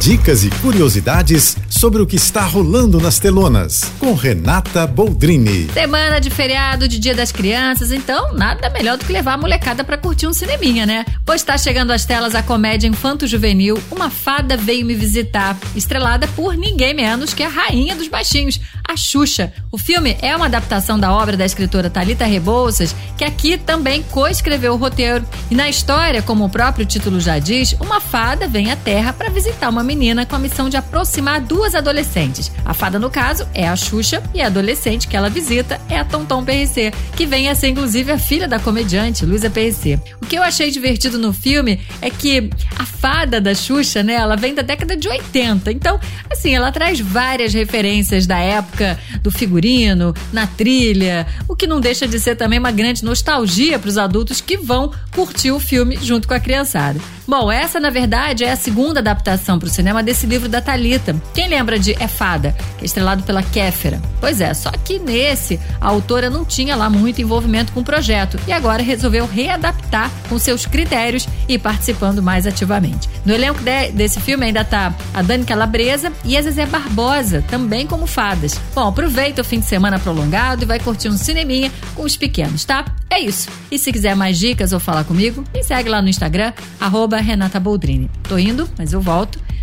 Dicas e curiosidades sobre o que está rolando nas telonas, com Renata Boldrini. Semana de feriado, de Dia das Crianças, então nada melhor do que levar a molecada para curtir um cineminha, né? Pois está chegando às telas a comédia infanto-juvenil Uma Fada Veio Me Visitar, estrelada por ninguém menos que a rainha dos baixinhos, a Xuxa. O filme é uma adaptação da obra da escritora Talita Rebouças, que aqui também coescreveu o roteiro. E na história, como o próprio título já diz, uma fada vem à Terra para visitar uma menina com a missão de aproximar duas adolescentes. A fada, no caso, é a Xuxa e a adolescente que ela visita é a Tonton PRC, que vem a ser inclusive a filha da comediante Luísa PRC. O que eu achei divertido no filme é que a fada da Xuxa, né, ela vem da década de 80. Então, assim, ela traz várias referências da época do figurino, na trilha, o que não deixa de ser também uma grande nostalgia para os adultos que vão curtir o filme junto com a criançada. Bom, essa na verdade é a segunda adaptação para o cinema desse livro da Talita. Quem lembra de É Fada, que é estrelado pela Kéfera? Pois é, só que nesse a autora não tinha lá muito envolvimento com o projeto e agora resolveu readaptar com seus critérios e participando mais ativamente. No elenco de, desse filme ainda tá a Dani Calabresa e a Zezé Barbosa, também como fadas. Bom, aproveita o fim de semana prolongado e vai curtir um cineminha com os pequenos, tá? É isso. E se quiser mais dicas ou falar comigo, me segue lá no Instagram, arroba Renata Boldrini. Tô indo, mas eu volto.